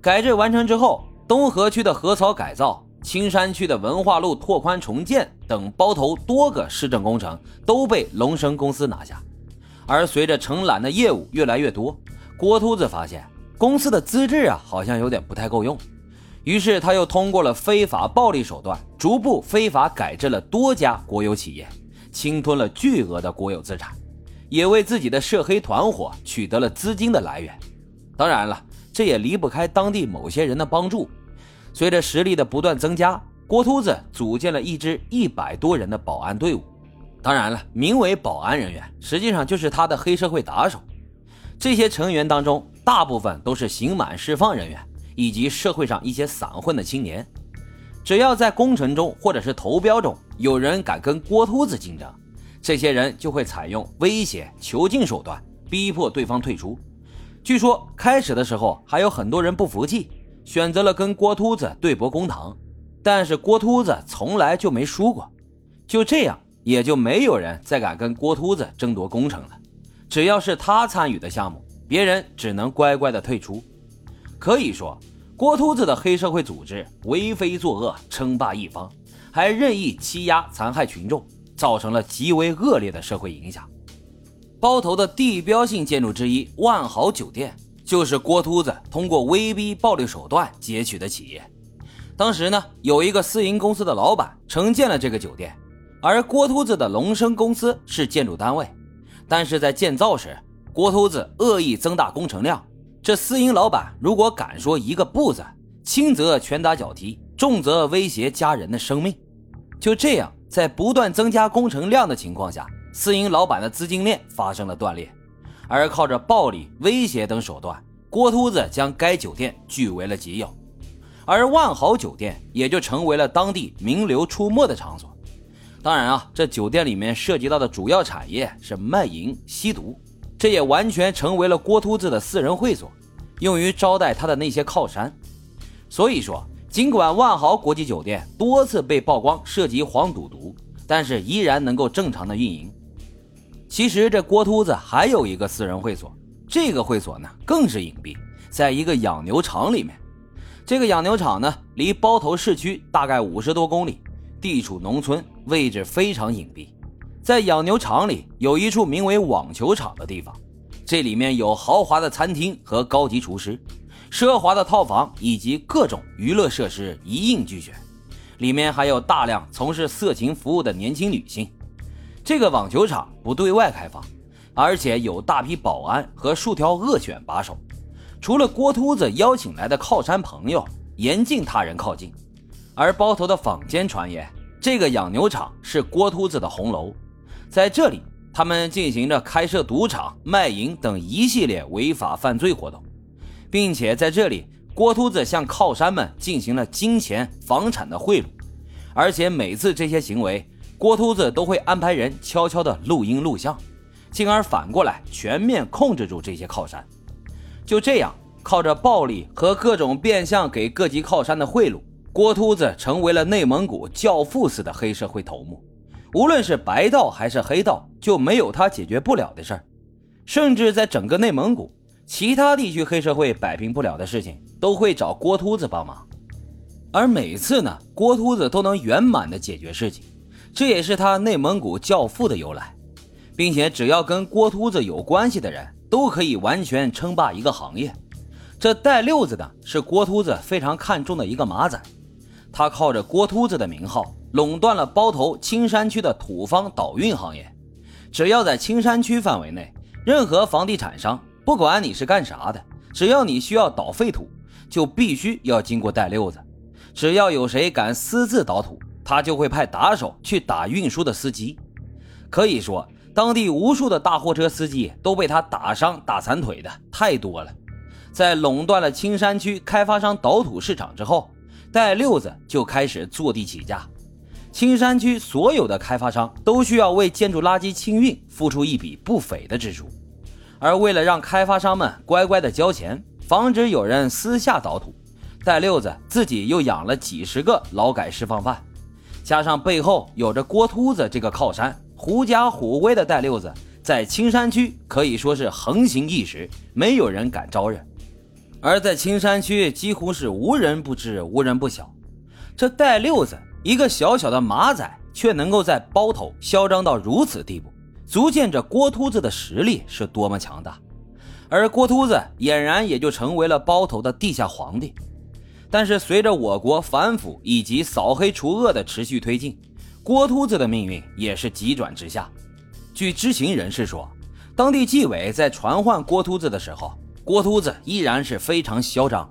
改制完成之后，东河区的河槽改造、青山区的文化路拓宽重建等包头多个市政工程都被龙生公司拿下。而随着承揽的业务越来越多，郭秃子发现公司的资质啊好像有点不太够用，于是他又通过了非法暴力手段，逐步非法改制了多家国有企业，侵吞了巨额的国有资产。也为自己的涉黑团伙取得了资金的来源，当然了，这也离不开当地某些人的帮助。随着实力的不断增加，郭秃子组建了一支一百多人的保安队伍。当然了，名为保安人员，实际上就是他的黑社会打手。这些成员当中，大部分都是刑满释放人员以及社会上一些散混的青年。只要在工程中或者是投标中有人敢跟郭秃子竞争，这些人就会采用威胁、囚禁手段，逼迫对方退出。据说开始的时候还有很多人不服气，选择了跟郭秃子对簿公堂。但是郭秃子从来就没输过，就这样也就没有人再敢跟郭秃子争夺工程了。只要是他参与的项目，别人只能乖乖的退出。可以说，郭秃子的黑社会组织为非作恶，称霸一方，还任意欺压残害群众。造成了极为恶劣的社会影响。包头的地标性建筑之一万豪酒店，就是郭秃子通过威逼暴力手段劫取的企业。当时呢，有一个私营公司的老板承建了这个酒店，而郭秃子的龙生公司是建筑单位。但是在建造时，郭秃子恶意增大工程量。这私营老板如果敢说一个不字，轻则拳打脚踢，重则威胁家人的生命。就这样。在不断增加工程量的情况下，私营老板的资金链发生了断裂，而靠着暴力、威胁等手段，郭秃子将该酒店据为了己有，而万豪酒店也就成为了当地名流出没的场所。当然啊，这酒店里面涉及到的主要产业是卖淫、吸毒，这也完全成为了郭秃子的私人会所，用于招待他的那些靠山。所以说。尽管万豪国际酒店多次被曝光涉及黄赌毒，但是依然能够正常的运营。其实这郭秃子还有一个私人会所，这个会所呢更是隐蔽，在一个养牛场里面。这个养牛场呢离包头市区大概五十多公里，地处农村，位置非常隐蔽。在养牛场里有一处名为网球场的地方，这里面有豪华的餐厅和高级厨师。奢华的套房以及各种娱乐设施一应俱全，里面还有大量从事色情服务的年轻女性。这个网球场不对外开放，而且有大批保安和数条恶犬把守。除了郭秃子邀请来的靠山朋友，严禁他人靠近。而包头的坊间传言，这个养牛场是郭秃子的红楼，在这里他们进行着开设赌场、卖淫等一系列违法犯罪活动。并且在这里，郭秃子向靠山们进行了金钱、房产的贿赂，而且每次这些行为，郭秃子都会安排人悄悄的录音录像，进而反过来全面控制住这些靠山。就这样，靠着暴力和各种变相给各级靠山的贿赂，郭秃子成为了内蒙古教父似的黑社会头目。无论是白道还是黑道，就没有他解决不了的事儿，甚至在整个内蒙古。其他地区黑社会摆平不了的事情，都会找郭秃子帮忙，而每次呢，郭秃子都能圆满的解决事情，这也是他内蒙古教父的由来，并且只要跟郭秃子有关系的人，都可以完全称霸一个行业。这带六子的是郭秃子非常看重的一个马仔，他靠着郭秃子的名号，垄断了包头青山区的土方倒运行业，只要在青山区范围内，任何房地产商。不管你是干啥的，只要你需要倒废土，就必须要经过带六子。只要有谁敢私自倒土，他就会派打手去打运输的司机。可以说，当地无数的大货车司机都被他打伤、打残腿的太多了。在垄断了青山区开发商倒土市场之后，带六子就开始坐地起价。青山区所有的开发商都需要为建筑垃圾清运付出一笔不菲的支出。而为了让开发商们乖乖的交钱，防止有人私下倒土，戴六子自己又养了几十个劳改释放犯，加上背后有着郭秃子这个靠山，狐假虎威的戴六子在青山区可以说是横行一时，没有人敢招惹。而在青山区几乎是无人不知、无人不晓。这戴六子一个小小的马仔，却能够在包头嚣张到如此地步，足见这郭秃子的实力是多么强大。而郭秃子俨然也就成为了包头的地下皇帝。但是随着我国反腐以及扫黑除恶的持续推进，郭秃子的命运也是急转直下。据知情人士说，当地纪委在传唤郭秃子的时候，郭秃子依然是非常嚣张，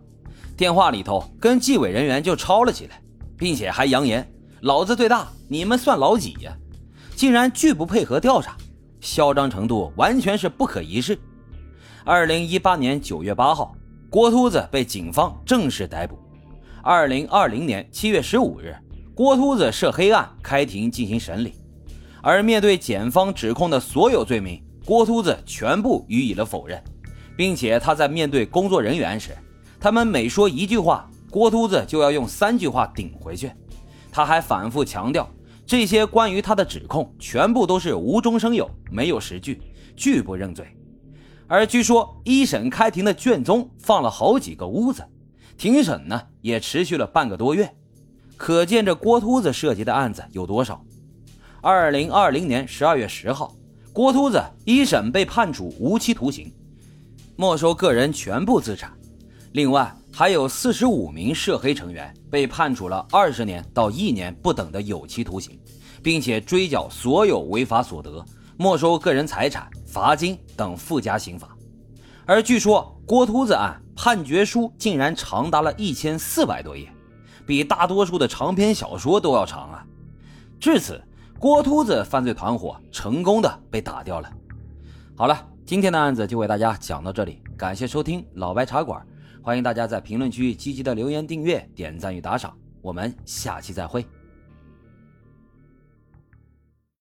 电话里头跟纪委人员就吵了起来，并且还扬言“老子最大，你们算老几呀”，竟然拒不配合调查，嚣张程度完全是不可一世。二零一八年九月八号，郭秃子被警方正式逮捕。二零二零年七月十五日，郭秃子涉黑案开庭进行审理，而面对检方指控的所有罪名，郭秃子全部予以了否认，并且他在面对工作人员时，他们每说一句话，郭秃子就要用三句话顶回去。他还反复强调，这些关于他的指控全部都是无中生有，没有实据，拒不认罪。而据说一审开庭的卷宗放了好几个屋子。庭审呢也持续了半个多月，可见这郭秃子涉及的案子有多少。二零二零年十二月十号，郭秃子一审被判处无期徒刑，没收个人全部资产。另外还有四十五名涉黑成员被判处了二十年到一年不等的有期徒刑，并且追缴所有违法所得，没收个人财产、罚金等附加刑罚。而据说郭秃子案。判决书竟然长达了一千四百多页，比大多数的长篇小说都要长啊！至此，郭秃子犯罪团伙成功的被打掉了。好了，今天的案子就为大家讲到这里，感谢收听老白茶馆，欢迎大家在评论区积极的留言、订阅、点赞与打赏，我们下期再会。